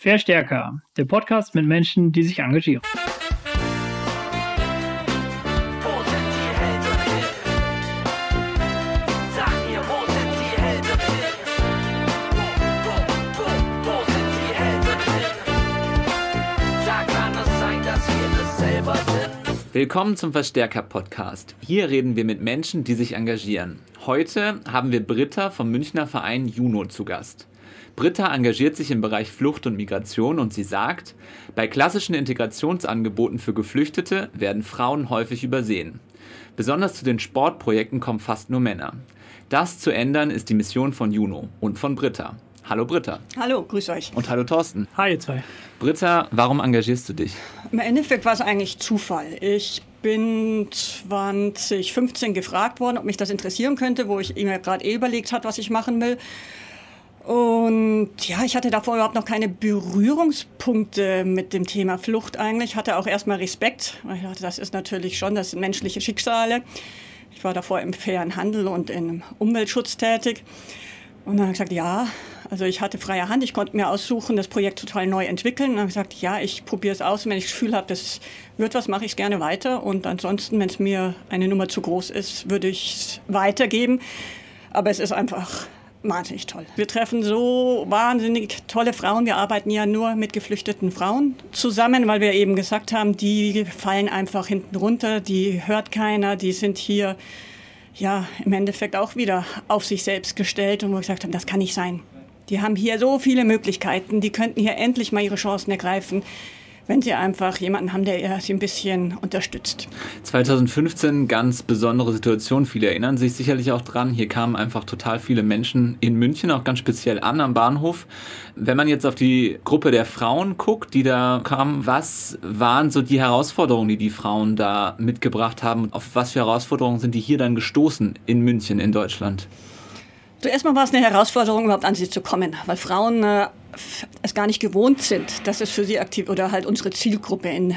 Verstärker, der Podcast mit Menschen, die sich engagieren. Willkommen zum Verstärker-Podcast. Hier reden wir mit Menschen, die sich engagieren. Heute haben wir Britta vom Münchner Verein Juno zu Gast. Britta engagiert sich im Bereich Flucht und Migration und sie sagt, bei klassischen Integrationsangeboten für Geflüchtete werden Frauen häufig übersehen. Besonders zu den Sportprojekten kommen fast nur Männer. Das zu ändern ist die Mission von Juno und von Britta. Hallo Britta. Hallo, grüß euch. Und hallo Thorsten. Hi, ihr zwei. Britta, warum engagierst du dich? Im Endeffekt war es eigentlich Zufall. Ich bin 2015 gefragt worden, ob mich das interessieren könnte, wo ich mir gerade eh überlegt hat, was ich machen will. Und ja, ich hatte davor überhaupt noch keine Berührungspunkte mit dem Thema Flucht eigentlich. Hatte auch erstmal Respekt. Ich dachte, das ist natürlich schon, das sind menschliche Schicksale. Ich war davor im fairen Handel und im Umweltschutz tätig. Und dann habe ich gesagt, ja, also ich hatte freie Hand, ich konnte mir aussuchen, das Projekt total neu entwickeln. Und dann habe ich gesagt, ja, ich probiere es aus. Und wenn ich das Gefühl habe, das wird was, mache ich es gerne weiter. Und ansonsten, wenn es mir eine Nummer zu groß ist, würde ich es weitergeben. Aber es ist einfach wahnsinnig toll. Wir treffen so wahnsinnig tolle Frauen. Wir arbeiten ja nur mit geflüchteten Frauen zusammen, weil wir eben gesagt haben, die fallen einfach hinten runter, die hört keiner, die sind hier ja im Endeffekt auch wieder auf sich selbst gestellt und wir gesagt haben, das kann nicht sein. Die haben hier so viele Möglichkeiten, die könnten hier endlich mal ihre Chancen ergreifen, wenn sie einfach jemanden haben, der sie ein bisschen unterstützt. 2015 ganz besondere Situation. Viele erinnern sich sicherlich auch dran. Hier kamen einfach total viele Menschen in München auch ganz speziell an am Bahnhof. Wenn man jetzt auf die Gruppe der Frauen guckt, die da kamen, was waren so die Herausforderungen, die die Frauen da mitgebracht haben? Auf was für Herausforderungen sind die hier dann gestoßen in München, in Deutschland? Zuerst mal war es eine Herausforderung, überhaupt an sie zu kommen, weil Frauen äh, es gar nicht gewohnt sind, dass es für sie aktiv oder halt unsere Zielgruppe in,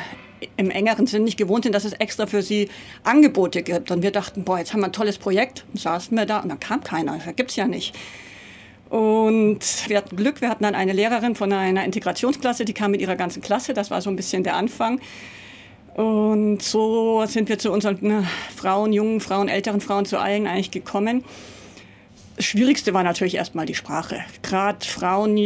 im engeren Sinn nicht gewohnt sind, dass es extra für sie Angebote gibt. Und wir dachten, boah, jetzt haben wir ein tolles Projekt. Saßen wir da und dann kam keiner. Das gibt's ja nicht. Und wir hatten Glück, wir hatten dann eine Lehrerin von einer Integrationsklasse, die kam mit ihrer ganzen Klasse. Das war so ein bisschen der Anfang. Und so sind wir zu unseren äh, Frauen, jungen Frauen, älteren Frauen, zu allen eigentlich gekommen. Das Schwierigste war natürlich erstmal die Sprache. Gerade Frauen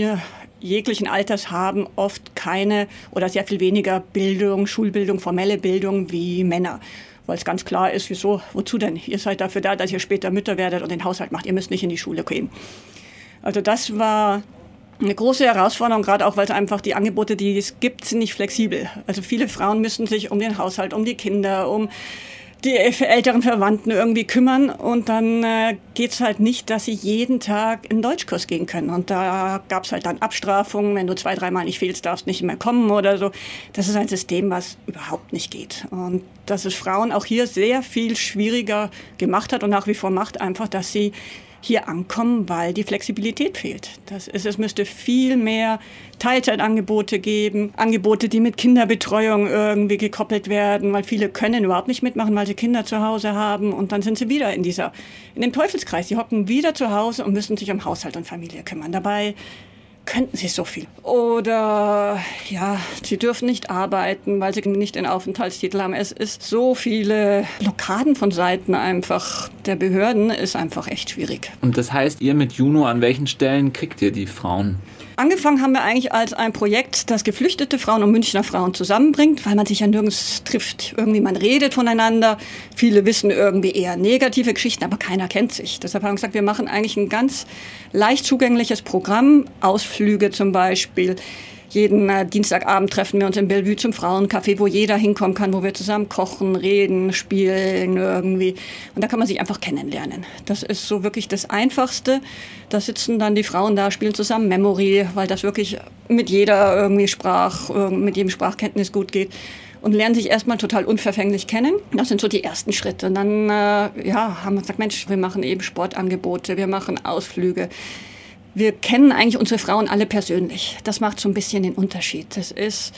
jeglichen Alters haben oft keine oder sehr viel weniger Bildung, Schulbildung, formelle Bildung wie Männer. Weil es ganz klar ist, wieso, wozu denn? Ihr seid dafür da, dass ihr später Mütter werdet und den Haushalt macht. Ihr müsst nicht in die Schule gehen. Also das war eine große Herausforderung, gerade auch, weil es einfach die Angebote, die es gibt, sind nicht flexibel. Also viele Frauen müssen sich um den Haushalt, um die Kinder, um die älteren Verwandten irgendwie kümmern und dann äh, geht's halt nicht, dass sie jeden Tag in Deutschkurs gehen können. Und da gab's halt dann Abstrafungen, wenn du zwei, dreimal nicht fehlst, darfst nicht mehr kommen oder so. Das ist ein System, was überhaupt nicht geht. Und dass es Frauen auch hier sehr viel schwieriger gemacht hat und nach wie vor macht, einfach, dass sie hier ankommen, weil die Flexibilität fehlt. Das ist, es müsste viel mehr Teilzeitangebote geben, Angebote, die mit Kinderbetreuung irgendwie gekoppelt werden, weil viele können überhaupt nicht mitmachen, weil sie Kinder zu Hause haben und dann sind sie wieder in dieser, in dem Teufelskreis. Sie hocken wieder zu Hause und müssen sich um Haushalt und Familie kümmern. Dabei könnten sie so viel. Oder ja, sie dürfen nicht arbeiten, weil sie nicht den Aufenthaltstitel haben. Es ist so viele Blockaden von Seiten einfach der Behörden, ist einfach echt schwierig. Und das heißt, ihr mit Juno, an welchen Stellen kriegt ihr die Frauen? Angefangen haben wir eigentlich als ein Projekt, das geflüchtete Frauen und Münchner Frauen zusammenbringt, weil man sich ja nirgends trifft. Irgendwie man redet voneinander. Viele wissen irgendwie eher negative Geschichten, aber keiner kennt sich. Deshalb haben wir gesagt, wir machen eigentlich ein ganz leicht zugängliches Programm. Ausflüge zum Beispiel. Jeden äh, Dienstagabend treffen wir uns in Bellevue zum Frauencafé, wo jeder hinkommen kann, wo wir zusammen kochen, reden, spielen irgendwie. Und da kann man sich einfach kennenlernen. Das ist so wirklich das Einfachste. Da sitzen dann die Frauen da, spielen zusammen Memory, weil das wirklich mit jeder irgendwie Sprach, mit jedem Sprachkenntnis gut geht und lernen sich erstmal total unverfänglich kennen. Das sind so die ersten Schritte. Und dann äh, ja, haben wir gesagt, Mensch, wir machen eben Sportangebote, wir machen Ausflüge. Wir kennen eigentlich unsere Frauen alle persönlich. Das macht so ein bisschen den Unterschied. Das ist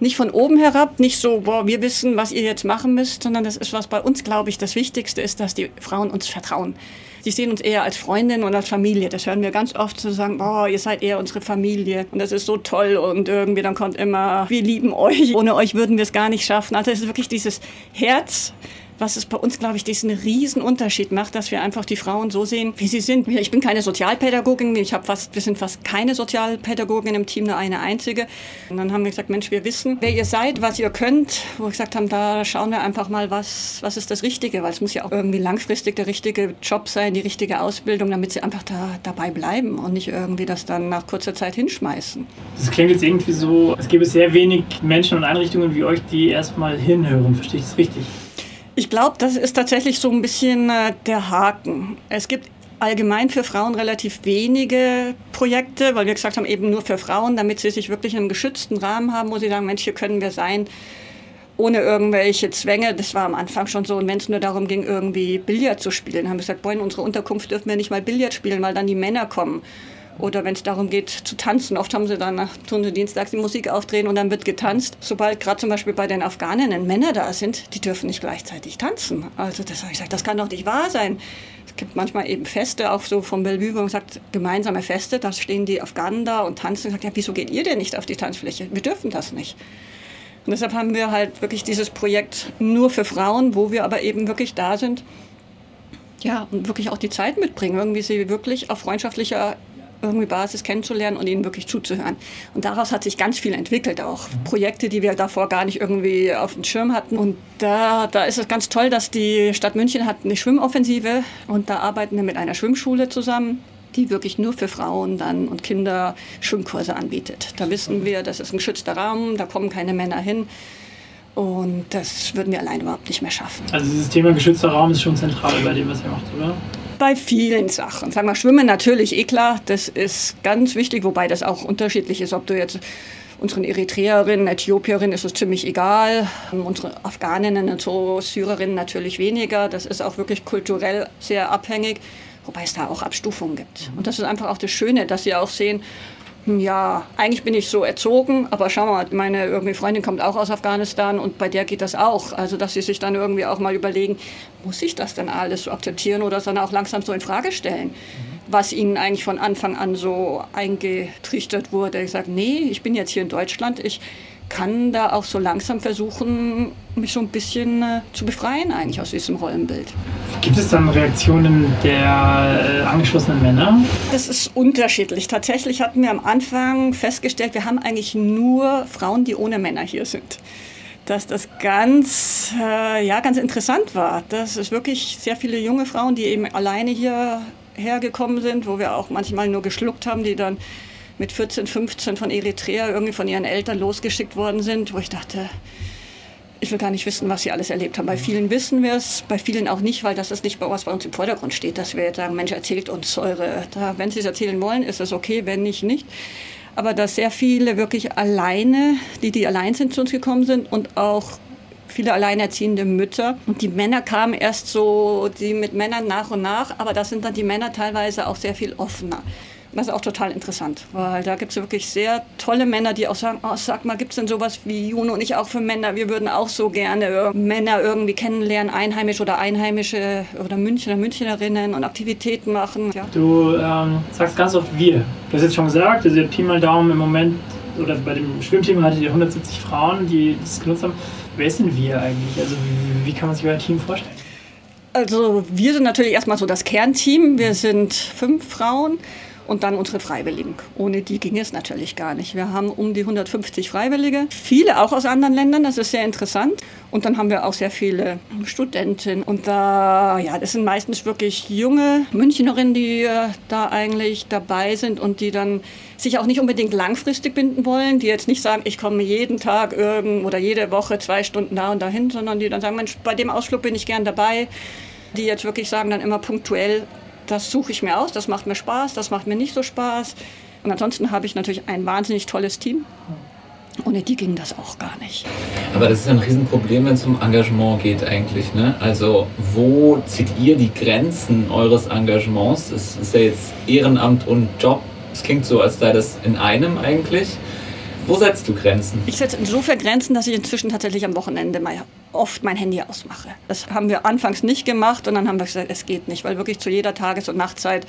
nicht von oben herab, nicht so, boah, wir wissen, was ihr jetzt machen müsst, sondern das ist, was bei uns, glaube ich, das Wichtigste ist, dass die Frauen uns vertrauen. Sie sehen uns eher als Freundin und als Familie. Das hören wir ganz oft zu sagen, boah, ihr seid eher unsere Familie und das ist so toll und irgendwie dann kommt immer, wir lieben euch. Ohne euch würden wir es gar nicht schaffen. Also es ist wirklich dieses Herz, was es bei uns, glaube ich, diesen riesen Unterschied macht, dass wir einfach die Frauen so sehen, wie sie sind. Ich bin keine Sozialpädagogin, ich habe fast, wir sind fast keine Sozialpädagogin im Team, nur eine einzige. Und dann haben wir gesagt, Mensch, wir wissen, wer ihr seid, was ihr könnt. Wo wir gesagt haben, da schauen wir einfach mal, was, was ist das Richtige, weil es muss ja auch irgendwie langfristig der richtige Job sein, die richtige Ausbildung, damit sie einfach da dabei bleiben und nicht irgendwie das dann nach kurzer Zeit hinschmeißen. Das klingt jetzt irgendwie so, es gäbe sehr wenig Menschen und Einrichtungen wie euch, die erstmal hinhören. Verstehe ich das richtig? Ich glaube, das ist tatsächlich so ein bisschen äh, der Haken. Es gibt allgemein für Frauen relativ wenige Projekte, weil wir gesagt haben, eben nur für Frauen, damit sie sich wirklich in einem geschützten Rahmen haben, wo sie sagen, Mensch, hier können wir sein, ohne irgendwelche Zwänge. Das war am Anfang schon so. Und wenn es nur darum ging, irgendwie Billard zu spielen, haben wir gesagt, boah, in unserer Unterkunft dürfen wir nicht mal Billard spielen, weil dann die Männer kommen. Oder wenn es darum geht zu tanzen, oft haben sie dann nach Stunde dienstags die Musik aufdrehen und dann wird getanzt. Sobald gerade zum Beispiel bei den Afghaninnen Männer da sind, die dürfen nicht gleichzeitig tanzen. Also das habe ich gesagt, das kann doch nicht wahr sein. Es gibt manchmal eben Feste, auch so vom Bellevue, wo man sagt, gemeinsame Feste, da stehen die Afghanen da und tanzen und sagt, ja, wieso geht ihr denn nicht auf die Tanzfläche? Wir dürfen das nicht. Und deshalb haben wir halt wirklich dieses Projekt nur für Frauen, wo wir aber eben wirklich da sind, ja, und wirklich auch die Zeit mitbringen, irgendwie sie wirklich auf freundschaftlicher irgendwie Basis kennenzulernen und ihnen wirklich zuzuhören. Und daraus hat sich ganz viel entwickelt, auch Projekte, die wir davor gar nicht irgendwie auf dem Schirm hatten. Und da, da ist es ganz toll, dass die Stadt München hat eine Schwimmoffensive und da arbeiten wir mit einer Schwimmschule zusammen die wirklich nur für Frauen dann und Kinder Schwimmkurse anbietet. Da wissen wir, das ist ein geschützter Raum, da kommen keine Männer hin. Und das würden wir allein überhaupt nicht mehr schaffen. Also dieses Thema geschützter Raum ist schon zentral bei dem, was ihr macht, oder? Bei vielen Sachen. Sagen wir, Schwimmen natürlich, eh klar, das ist ganz wichtig, wobei das auch unterschiedlich ist, ob du jetzt unseren Eritreerinnen, Äthiopierinnen ist es ziemlich egal, unsere Afghaninnen und so, Syrerinnen natürlich weniger. Das ist auch wirklich kulturell sehr abhängig, wobei es da auch Abstufungen gibt. Und das ist einfach auch das Schöne, dass sie auch sehen, ja, eigentlich bin ich so erzogen, aber schau mal, meine irgendwie Freundin kommt auch aus Afghanistan und bei der geht das auch. Also, dass sie sich dann irgendwie auch mal überlegen, muss ich das denn alles so akzeptieren oder dann auch langsam so in Frage stellen, was ihnen eigentlich von Anfang an so eingetrichtert wurde. Ich sage, nee, ich bin jetzt hier in Deutschland, ich kann da auch so langsam versuchen, mich so ein bisschen äh, zu befreien eigentlich aus diesem Rollenbild. Gibt es dann Reaktionen der äh, angeschlossenen Männer? Das ist unterschiedlich. Tatsächlich hatten wir am Anfang festgestellt, wir haben eigentlich nur Frauen, die ohne Männer hier sind. Dass das ganz, äh, ja, ganz interessant war. Das ist wirklich sehr viele junge Frauen, die eben alleine hierher gekommen sind, wo wir auch manchmal nur geschluckt haben, die dann mit 14, 15 von Eritrea irgendwie von ihren Eltern losgeschickt worden sind, wo ich dachte, ich will gar nicht wissen, was sie alles erlebt haben. Bei vielen wissen wir es, bei vielen auch nicht, weil das ist nicht, was bei uns im Vordergrund steht, dass wir jetzt sagen, Mensch, erzählt uns eure, da, wenn sie es erzählen wollen, ist es okay, wenn nicht, nicht. Aber dass sehr viele wirklich alleine, die, die allein sind, zu uns gekommen sind und auch viele alleinerziehende Mütter. Und die Männer kamen erst so, die mit Männern nach und nach, aber da sind dann die Männer teilweise auch sehr viel offener. Das ist auch total interessant, weil da gibt es wirklich sehr tolle Männer, die auch sagen, oh, sag mal, gibt es denn sowas wie Juno und ich auch für Männer? Wir würden auch so gerne Männer irgendwie kennenlernen, einheimisch oder einheimische oder Münchner, Münchnerinnen und Aktivitäten machen. Ja. Du ähm, sagst ganz oft wir. Du hast jetzt schon gesagt, also Pi mal Daumen im Moment, oder bei dem Schwimmteam hattet ihr 170 Frauen, die das genutzt haben. Wer sind wir eigentlich? Also wie, wie kann man sich euer Team vorstellen? Also wir sind natürlich erstmal so das Kernteam. Wir sind fünf Frauen und dann unsere Freiwilligen. Ohne die ging es natürlich gar nicht. Wir haben um die 150 Freiwillige, viele auch aus anderen Ländern, das ist sehr interessant. Und dann haben wir auch sehr viele Studentinnen. Und da, ja, das sind meistens wirklich junge Münchnerinnen, die äh, da eigentlich dabei sind und die dann sich auch nicht unbedingt langfristig binden wollen, die jetzt nicht sagen, ich komme jeden Tag irgend oder jede Woche zwei Stunden da und dahin, sondern die dann sagen, Mensch, bei dem Ausflug bin ich gern dabei. Die jetzt wirklich sagen, dann immer punktuell, das suche ich mir aus, das macht mir Spaß, das macht mir nicht so Spaß. Und ansonsten habe ich natürlich ein wahnsinnig tolles Team. Ohne die ging das auch gar nicht. Aber das ist ein Riesenproblem, wenn es um Engagement geht eigentlich. Ne? Also wo zieht ihr die Grenzen eures Engagements? Es ist ja jetzt Ehrenamt und Job. Es klingt so, als sei das in einem eigentlich. Wo setzt du Grenzen? Ich setze insofern Grenzen, dass ich inzwischen tatsächlich am Wochenende mal oft mein Handy ausmache. Das haben wir anfangs nicht gemacht und dann haben wir gesagt, es geht nicht, weil wirklich zu jeder Tages- und Nachtzeit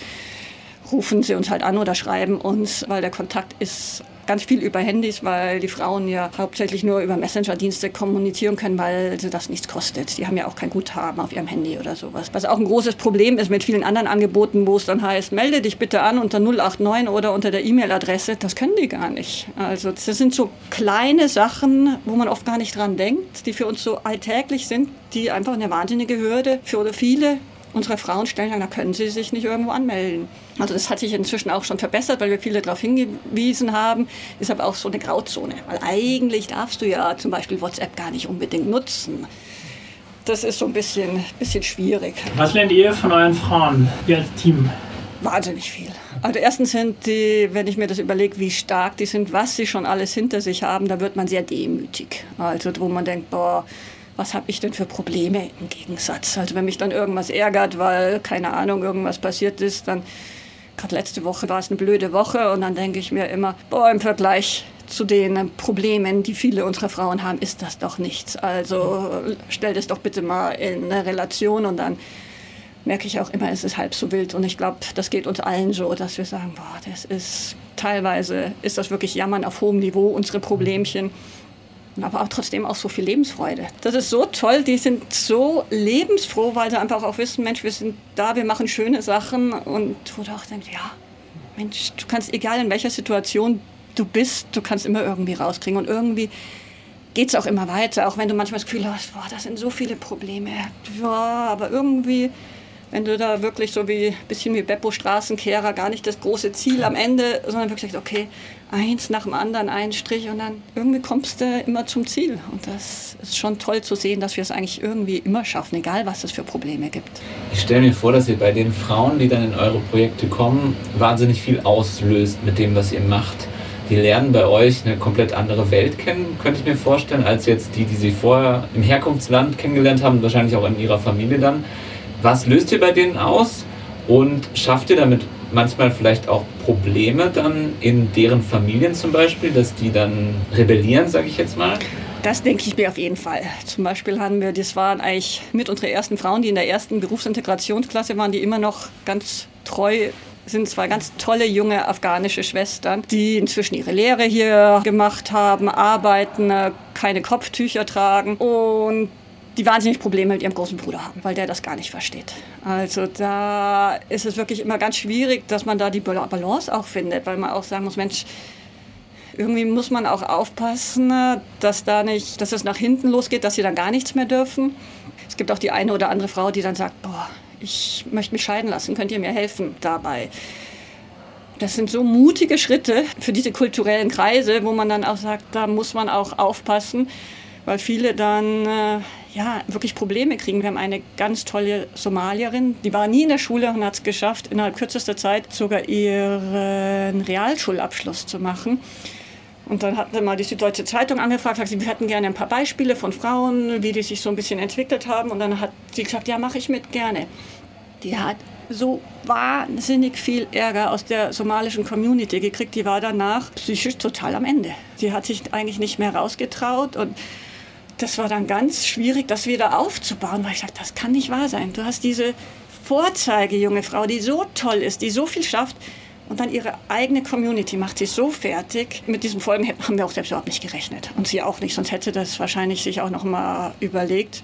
rufen sie uns halt an oder schreiben uns, weil der Kontakt ist ganz viel über Handys, weil die Frauen ja hauptsächlich nur über Messenger-Dienste kommunizieren können, weil sie das nichts kostet. Die haben ja auch kein Guthaben auf ihrem Handy oder sowas. Was auch ein großes Problem ist mit vielen anderen Angeboten, wo es dann heißt, melde dich bitte an unter 089 oder unter der E-Mail-Adresse. Das können die gar nicht. Also das sind so kleine Sachen, wo man oft gar nicht dran denkt, die für uns so alltäglich sind, die einfach eine wahnsinnige Hürde für viele unsere Frauen stellen, da können sie sich nicht irgendwo anmelden. Also das hat sich inzwischen auch schon verbessert, weil wir viele darauf hingewiesen haben. Ist aber auch so eine Grauzone, weil eigentlich darfst du ja zum Beispiel WhatsApp gar nicht unbedingt nutzen. Das ist so ein bisschen, bisschen schwierig. Was lernt ihr von euren Frauen, ihr als Team? Wahnsinnig viel. Also erstens sind die, wenn ich mir das überlege, wie stark die sind, was sie schon alles hinter sich haben, da wird man sehr demütig. Also wo man denkt, boah, was habe ich denn für Probleme im Gegensatz? Also wenn mich dann irgendwas ärgert, weil, keine Ahnung, irgendwas passiert ist, dann, gerade letzte Woche war es eine blöde Woche und dann denke ich mir immer, boah, im Vergleich zu den Problemen, die viele unserer Frauen haben, ist das doch nichts. Also stell das doch bitte mal in eine Relation und dann merke ich auch immer, es ist halb so wild. Und ich glaube, das geht uns allen so, dass wir sagen, boah, das ist teilweise ist das wirklich Jammern auf hohem Niveau, unsere Problemchen aber auch trotzdem auch so viel Lebensfreude. Das ist so toll, die sind so lebensfroh, weil sie einfach auch wissen, Mensch, wir sind da, wir machen schöne Sachen. Und wo du auch denkst, ja, Mensch, du kannst, egal in welcher Situation du bist, du kannst immer irgendwie rauskriegen. Und irgendwie geht es auch immer weiter, auch wenn du manchmal das Gefühl hast, boah, das sind so viele Probleme, ja, aber irgendwie wenn du da wirklich so wie ein bisschen wie Beppo Straßenkehrer gar nicht das große Ziel am Ende, sondern wirklich sagst, okay, eins nach dem anderen, ein Strich und dann irgendwie kommst du immer zum Ziel. Und das ist schon toll zu sehen, dass wir es eigentlich irgendwie immer schaffen, egal was es für Probleme gibt. Ich stelle mir vor, dass ihr bei den Frauen, die dann in eure Projekte kommen, wahnsinnig viel auslöst mit dem, was ihr macht. Die lernen bei euch eine komplett andere Welt kennen, könnte ich mir vorstellen, als jetzt die, die sie vorher im Herkunftsland kennengelernt haben, wahrscheinlich auch in ihrer Familie dann. Was löst ihr bei denen aus und schafft ihr damit manchmal vielleicht auch Probleme dann in deren Familien zum Beispiel, dass die dann rebellieren, sage ich jetzt mal? Das denke ich mir auf jeden Fall. Zum Beispiel haben wir, das waren eigentlich mit unsere ersten Frauen, die in der ersten Berufsintegrationsklasse waren, die immer noch ganz treu sind zwei ganz tolle junge afghanische Schwestern, die inzwischen ihre Lehre hier gemacht haben, arbeiten, keine Kopftücher tragen und die wahnsinnig Probleme mit ihrem großen Bruder haben, weil der das gar nicht versteht. Also da ist es wirklich immer ganz schwierig, dass man da die Balance auch findet, weil man auch sagen muss, Mensch, irgendwie muss man auch aufpassen, dass da nicht, dass es nach hinten losgeht, dass sie dann gar nichts mehr dürfen. Es gibt auch die eine oder andere Frau, die dann sagt, boah, ich möchte mich scheiden lassen, könnt ihr mir helfen dabei? Das sind so mutige Schritte für diese kulturellen Kreise, wo man dann auch sagt, da muss man auch aufpassen, weil viele dann äh, ja, wirklich Probleme kriegen. Wir haben eine ganz tolle Somalierin, die war nie in der Schule und hat es geschafft, innerhalb kürzester Zeit sogar ihren Realschulabschluss zu machen. Und dann hat mal die Süddeutsche Zeitung angefragt, sagt sie, wir hätten gerne ein paar Beispiele von Frauen, wie die sich so ein bisschen entwickelt haben. Und dann hat sie gesagt, ja, mache ich mit gerne. Die hat so wahnsinnig viel Ärger aus der somalischen Community gekriegt. Die war danach psychisch total am Ende. Sie hat sich eigentlich nicht mehr rausgetraut und das war dann ganz schwierig, das wieder aufzubauen, weil ich sagte, das kann nicht wahr sein. Du hast diese Vorzeige junge Frau, die so toll ist, die so viel schafft und dann ihre eigene Community macht sie so fertig. Mit diesen Folgen haben wir auch selbst überhaupt nicht gerechnet und sie auch nicht, sonst hätte das wahrscheinlich sich auch noch mal überlegt.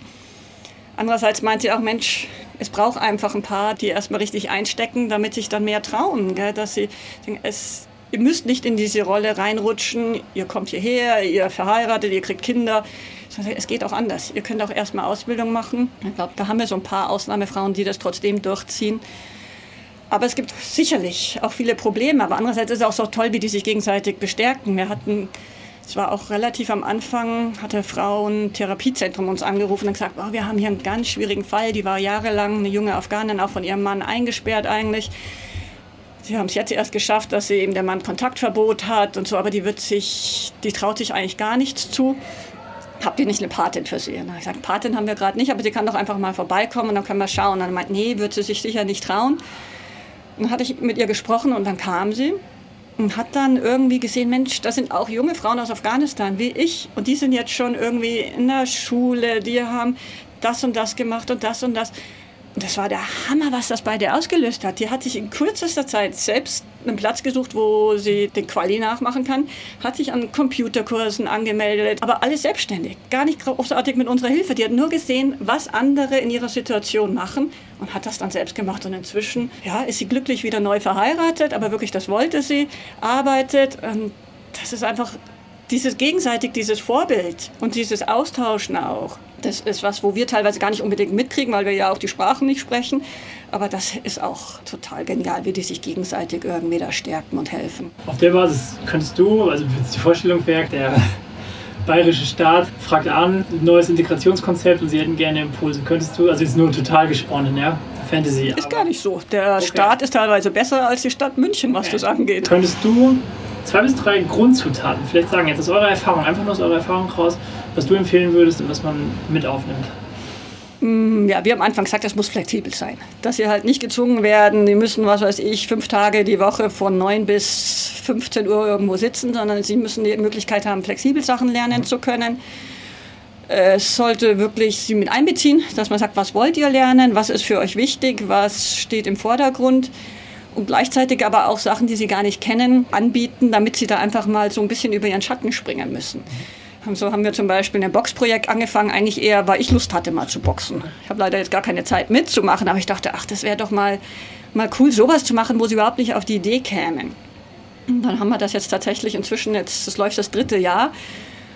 Andererseits meint sie auch, Mensch, es braucht einfach ein paar, die erstmal richtig einstecken, damit sich dann mehr trauen, gell? dass sie es Ihr müsst nicht in diese Rolle reinrutschen. Ihr kommt hierher, ihr verheiratet, ihr kriegt Kinder. Es geht auch anders. Ihr könnt auch erstmal Ausbildung machen. Ich glaube, da haben wir so ein paar Ausnahmefrauen, die das trotzdem durchziehen. Aber es gibt sicherlich auch viele Probleme. Aber andererseits ist es auch so toll, wie die sich gegenseitig bestärken. Wir hatten, es war auch relativ am Anfang, hatte Frauen Therapiezentrum uns angerufen und gesagt, oh, wir haben hier einen ganz schwierigen Fall. Die war jahrelang eine junge Afghanin, auch von ihrem Mann eingesperrt eigentlich. Sie haben es jetzt erst geschafft, dass sie eben der Mann Kontaktverbot hat und so, aber die wird sich, die traut sich eigentlich gar nichts zu habt ihr nicht eine Patin für sie? Und habe ich gesagt, Patin haben wir gerade nicht, aber sie kann doch einfach mal vorbeikommen und dann können wir schauen. Und dann meint, nee, wird sie sich sicher nicht trauen. Und dann hatte ich mit ihr gesprochen und dann kam sie. und hat dann irgendwie gesehen, Mensch, das sind auch junge Frauen aus Afghanistan wie ich und die sind jetzt schon irgendwie in der Schule, die haben das und das gemacht und das und das. Das war der Hammer, was das bei der ausgelöst hat. Die hat sich in kürzester Zeit selbst einen Platz gesucht, wo sie den Quali nachmachen kann, hat sich an Computerkursen angemeldet, aber alles selbstständig, gar nicht großartig mit unserer Hilfe. Die hat nur gesehen, was andere in ihrer Situation machen und hat das dann selbst gemacht. Und inzwischen ja, ist sie glücklich wieder neu verheiratet, aber wirklich, das wollte sie, arbeitet. Und das ist einfach dieses gegenseitig, dieses Vorbild und dieses Austauschen auch. Das ist was, wo wir teilweise gar nicht unbedingt mitkriegen, weil wir ja auch die Sprachen nicht sprechen. Aber das ist auch total genial, wie die sich gegenseitig irgendwie da stärken und helfen. Auf der Basis könntest du, also die Vorstellung wäre, der bayerische Staat fragt an, neues Integrationskonzept und sie hätten gerne Impulse. Könntest du, also jetzt nur total gesponnen, ja? Fantasy. Ist gar nicht so. Der okay. Staat ist teilweise besser als die Stadt München, was okay. das angeht. Könntest du zwei bis drei Grundzutaten vielleicht sagen, jetzt aus eurer Erfahrung, einfach nur aus eurer Erfahrung raus, was du empfehlen würdest und was man mit aufnimmt? Mm, ja, wir haben am Anfang gesagt, das muss flexibel sein. Dass sie halt nicht gezwungen werden, die müssen, was weiß ich, fünf Tage die Woche von 9 bis 15 Uhr irgendwo sitzen, sondern sie müssen die Möglichkeit haben, flexibel Sachen lernen zu können. Es sollte wirklich sie mit einbeziehen, dass man sagt, was wollt ihr lernen, was ist für euch wichtig, was steht im Vordergrund und gleichzeitig aber auch Sachen, die sie gar nicht kennen, anbieten, damit sie da einfach mal so ein bisschen über ihren Schatten springen müssen. So haben wir zum Beispiel ein Boxprojekt angefangen, eigentlich eher, weil ich Lust hatte, mal zu boxen. Ich habe leider jetzt gar keine Zeit mitzumachen, aber ich dachte, ach, das wäre doch mal, mal cool, sowas zu machen, wo sie überhaupt nicht auf die Idee kämen. Und dann haben wir das jetzt tatsächlich inzwischen, jetzt, das läuft das dritte Jahr.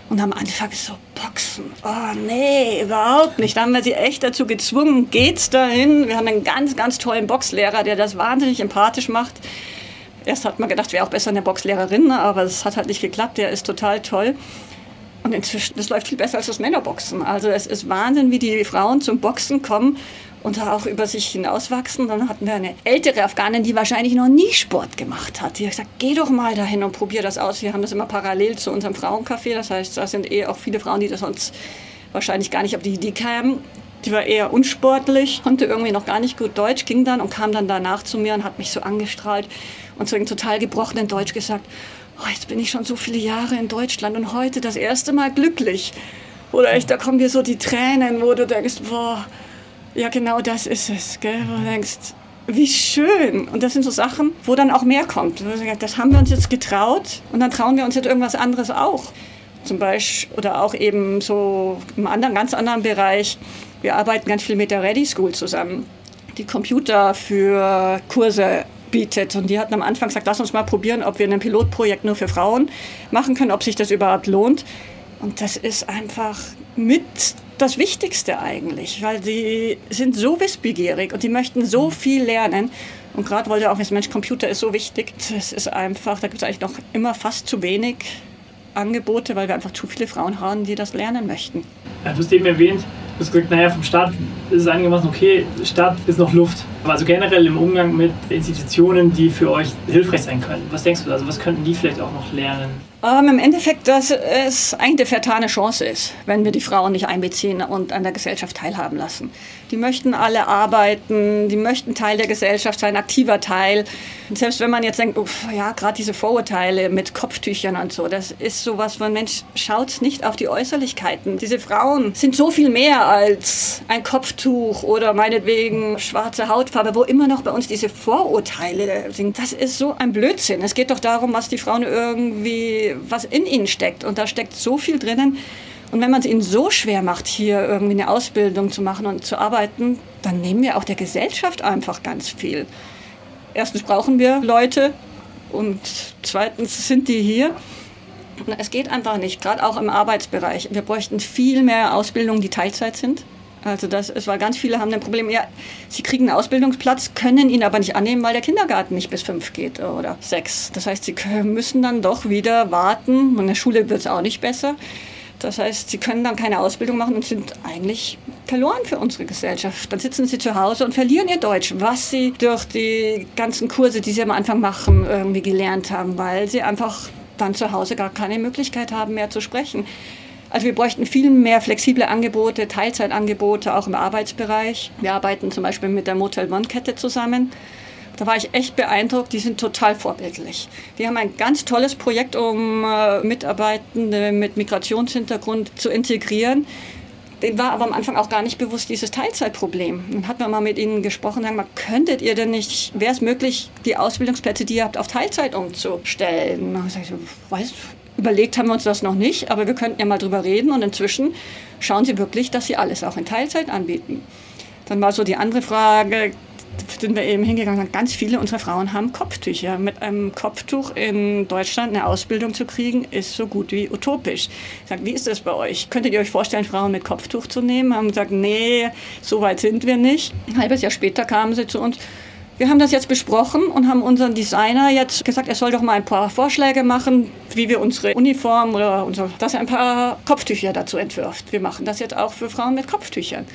Und am Anfang so, Boxen, oh nee, überhaupt nicht. Da haben wir sie echt dazu gezwungen, geht's dahin. Wir haben einen ganz, ganz tollen Boxlehrer, der das wahnsinnig empathisch macht. Erst hat man gedacht, wäre auch besser eine Boxlehrerin, aber es hat halt nicht geklappt. Der ist total toll. Und inzwischen, das läuft viel besser als das Männerboxen. Also es ist Wahnsinn, wie die Frauen zum Boxen kommen und da auch über sich hinauswachsen. Dann hatten wir eine ältere Afghanin, die wahrscheinlich noch nie Sport gemacht hat. Die hat gesagt, geh doch mal dahin und probier das aus. Wir haben das immer parallel zu unserem Frauencafé. Das heißt, da sind eh auch viele Frauen, die das sonst wahrscheinlich gar nicht auf die Idee kamen. Die war eher unsportlich, konnte irgendwie noch gar nicht gut Deutsch, ging dann und kam dann danach zu mir und hat mich so angestrahlt und so in total gebrochenen Deutsch gesagt, oh, jetzt bin ich schon so viele Jahre in Deutschland und heute das erste Mal glücklich. Oder echt, da kommen dir so die Tränen, wo du denkst, boah, ja genau das ist es, gell? wo du denkst, wie schön. Und das sind so Sachen, wo dann auch mehr kommt. Das haben wir uns jetzt getraut und dann trauen wir uns jetzt irgendwas anderes auch. Zum Beispiel, oder auch eben so im anderen, ganz anderen Bereich, wir arbeiten ganz viel mit der Ready School zusammen, die Computer für Kurse bietet. Und die hatten am Anfang gesagt, lass uns mal probieren, ob wir ein Pilotprojekt nur für Frauen machen können, ob sich das überhaupt lohnt. Und das ist einfach mit das Wichtigste eigentlich, weil die sind so wissbegierig und die möchten so viel lernen. Und gerade weil du auch jetzt Mensch, Computer ist so wichtig, das ist einfach, da gibt es eigentlich noch immer fast zu wenig Angebote, weil wir einfach zu viele Frauen haben, die das lernen möchten. Ja, du hast eben erwähnt, du hast gesagt, naja, vom Staat ist es einigermaßen okay, Staat ist noch Luft. Aber also generell im Umgang mit Institutionen, die für euch hilfreich sein können. Was denkst du, also was könnten die vielleicht auch noch lernen? Ähm, Im Endeffekt, dass es eigentlich eine vertane Chance ist, wenn wir die Frauen nicht einbeziehen und an der Gesellschaft teilhaben lassen. Die möchten alle arbeiten, die möchten Teil der Gesellschaft sein, aktiver Teil. Und selbst wenn man jetzt denkt, uff, ja, gerade diese Vorurteile mit Kopftüchern und so, das ist sowas von Mensch, schaut nicht auf die Äußerlichkeiten. Diese Frauen sind so viel mehr als ein Kopftuch oder meinetwegen schwarze Hautfarbe, wo immer noch bei uns diese Vorurteile sind. Das ist so ein Blödsinn. Es geht doch darum, was die Frauen irgendwie, was in ihnen steckt. Und da steckt so viel drinnen. Und wenn man es ihnen so schwer macht, hier irgendwie eine Ausbildung zu machen und zu arbeiten, dann nehmen wir auch der Gesellschaft einfach ganz viel. Erstens brauchen wir Leute und zweitens sind die hier. Es geht einfach nicht, gerade auch im Arbeitsbereich. Wir bräuchten viel mehr Ausbildungen, die Teilzeit sind. Also das, es war ganz viele haben ein Problem, ja, sie kriegen einen Ausbildungsplatz, können ihn aber nicht annehmen, weil der Kindergarten nicht bis fünf geht oder sechs. Das heißt, sie müssen dann doch wieder warten in der Schule wird es auch nicht besser. Das heißt, sie können dann keine Ausbildung machen und sind eigentlich verloren für unsere Gesellschaft. Dann sitzen sie zu Hause und verlieren ihr Deutsch, was sie durch die ganzen Kurse, die sie am Anfang machen, irgendwie gelernt haben, weil sie einfach dann zu Hause gar keine Möglichkeit haben mehr zu sprechen. Also wir bräuchten viel mehr flexible Angebote, Teilzeitangebote auch im Arbeitsbereich. Wir arbeiten zum Beispiel mit der Motel One Kette zusammen Da war ich echt beeindruckt, die sind total vorbildlich. Die haben ein ganz tolles Projekt, um äh, Mitarbeitende mit Migrationshintergrund zu integrieren. Denen war aber am Anfang auch gar nicht bewusst dieses Teilzeitproblem. Dann hat man mal mit ihnen gesprochen, sagen mal, könntet ihr denn nicht, wäre es möglich, die Ausbildungsplätze, die ihr habt, auf Teilzeit umzustellen? Und ich so, weiß, überlegt haben wir uns das noch nicht, aber wir könnten ja mal drüber reden und inzwischen schauen sie wirklich, dass sie alles auch in Teilzeit anbieten. Dann war so die andere Frage, sind wir eben hingegangen ganz viele unserer Frauen haben Kopftücher. Mit einem Kopftuch in Deutschland eine Ausbildung zu kriegen, ist so gut wie utopisch. Ich sage, wie ist das bei euch? Könntet ihr euch vorstellen, Frauen mit Kopftuch zu nehmen? Haben gesagt, nee, so weit sind wir nicht. Ein halbes Jahr später kamen sie zu uns. Wir haben das jetzt besprochen und haben unseren Designer jetzt gesagt, er soll doch mal ein paar Vorschläge machen, wie wir unsere Uniform oder unser, dass er ein paar Kopftücher dazu entwirft. Wir machen das jetzt auch für Frauen mit Kopftüchern.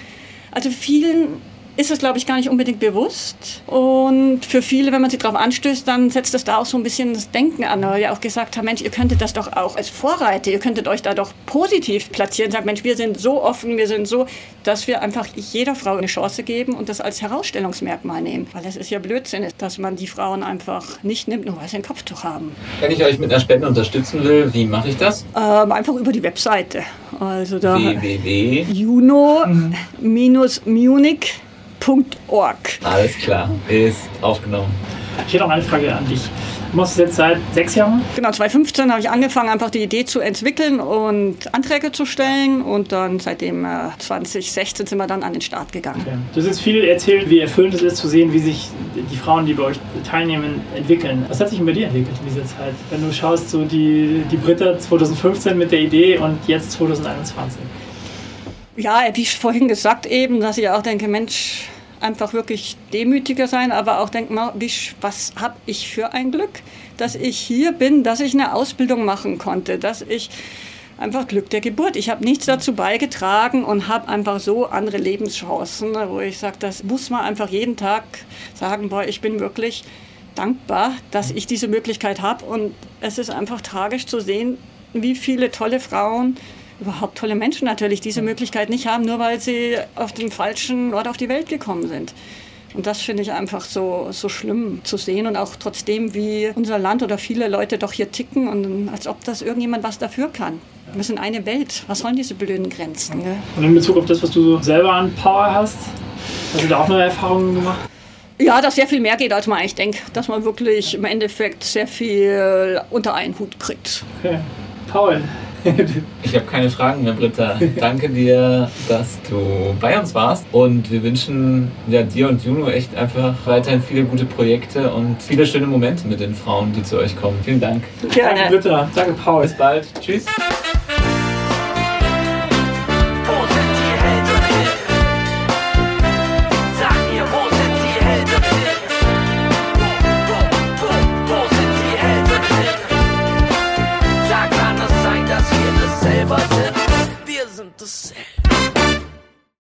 Also vielen ist es, glaube ich, gar nicht unbedingt bewusst. Und für viele, wenn man sie darauf anstößt, dann setzt das da auch so ein bisschen das Denken an, weil ihr auch gesagt habt, Mensch, ihr könntet das doch auch als Vorreiter, ihr könntet euch da doch positiv platzieren. Sagt, Mensch, wir sind so offen, wir sind so, dass wir einfach jeder Frau eine Chance geben und das als Herausstellungsmerkmal nehmen. Weil es ist ja Blödsinn, dass man die Frauen einfach nicht nimmt, nur weil sie ein Kopftuch haben. Wenn ich euch mit einer Spende unterstützen will, wie mache ich das? Ähm, einfach über die Webseite. Also da www. juno-munich.org. Alles klar, ist aufgenommen. Ich hätte auch eine Frage an dich. Du machst es jetzt seit sechs Jahren? Genau, 2015 habe ich angefangen, einfach die Idee zu entwickeln und Anträge zu stellen. Und dann seitdem äh, 2016 sind wir dann an den Start gegangen. Okay. Du hast jetzt viel erzählt, wie erfüllend es ist zu sehen, wie sich die Frauen, die bei euch teilnehmen, entwickeln. Was hat sich denn bei dir entwickelt in dieser Zeit? Wenn du schaust, so die, die Britta 2015 mit der Idee und jetzt 2021. Ja, wie vorhin gesagt eben, dass ich auch denke, Mensch, einfach wirklich demütiger sein, aber auch denken, was habe ich für ein Glück, dass ich hier bin, dass ich eine Ausbildung machen konnte, dass ich einfach Glück der Geburt. Ich habe nichts dazu beigetragen und habe einfach so andere Lebenschancen, wo ich sage, das muss man einfach jeden Tag sagen, boah, ich bin wirklich dankbar, dass ich diese Möglichkeit habe und es ist einfach tragisch zu sehen, wie viele tolle Frauen überhaupt tolle Menschen natürlich diese Möglichkeit nicht haben, nur weil sie auf dem falschen Ort auf die Welt gekommen sind. Und das finde ich einfach so, so schlimm zu sehen und auch trotzdem, wie unser Land oder viele Leute doch hier ticken und als ob das irgendjemand was dafür kann. Wir sind eine Welt. Was sollen diese blöden Grenzen? Ne? Und in Bezug auf das, was du selber an Power hast, hast du da auch neue Erfahrungen gemacht? Ja, dass sehr viel mehr geht, als man eigentlich denkt. Dass man wirklich im Endeffekt sehr viel unter einen Hut kriegt. Okay. Paul, Ich habe keine Fragen mehr, Britta. Danke dir, dass du bei uns warst. Und wir wünschen ja, dir und Juno echt einfach weiterhin viele gute Projekte und viele schöne Momente mit den Frauen, die zu euch kommen. Vielen Dank. danke Gerne. Britta, danke Paul. Bis bald. Tschüss.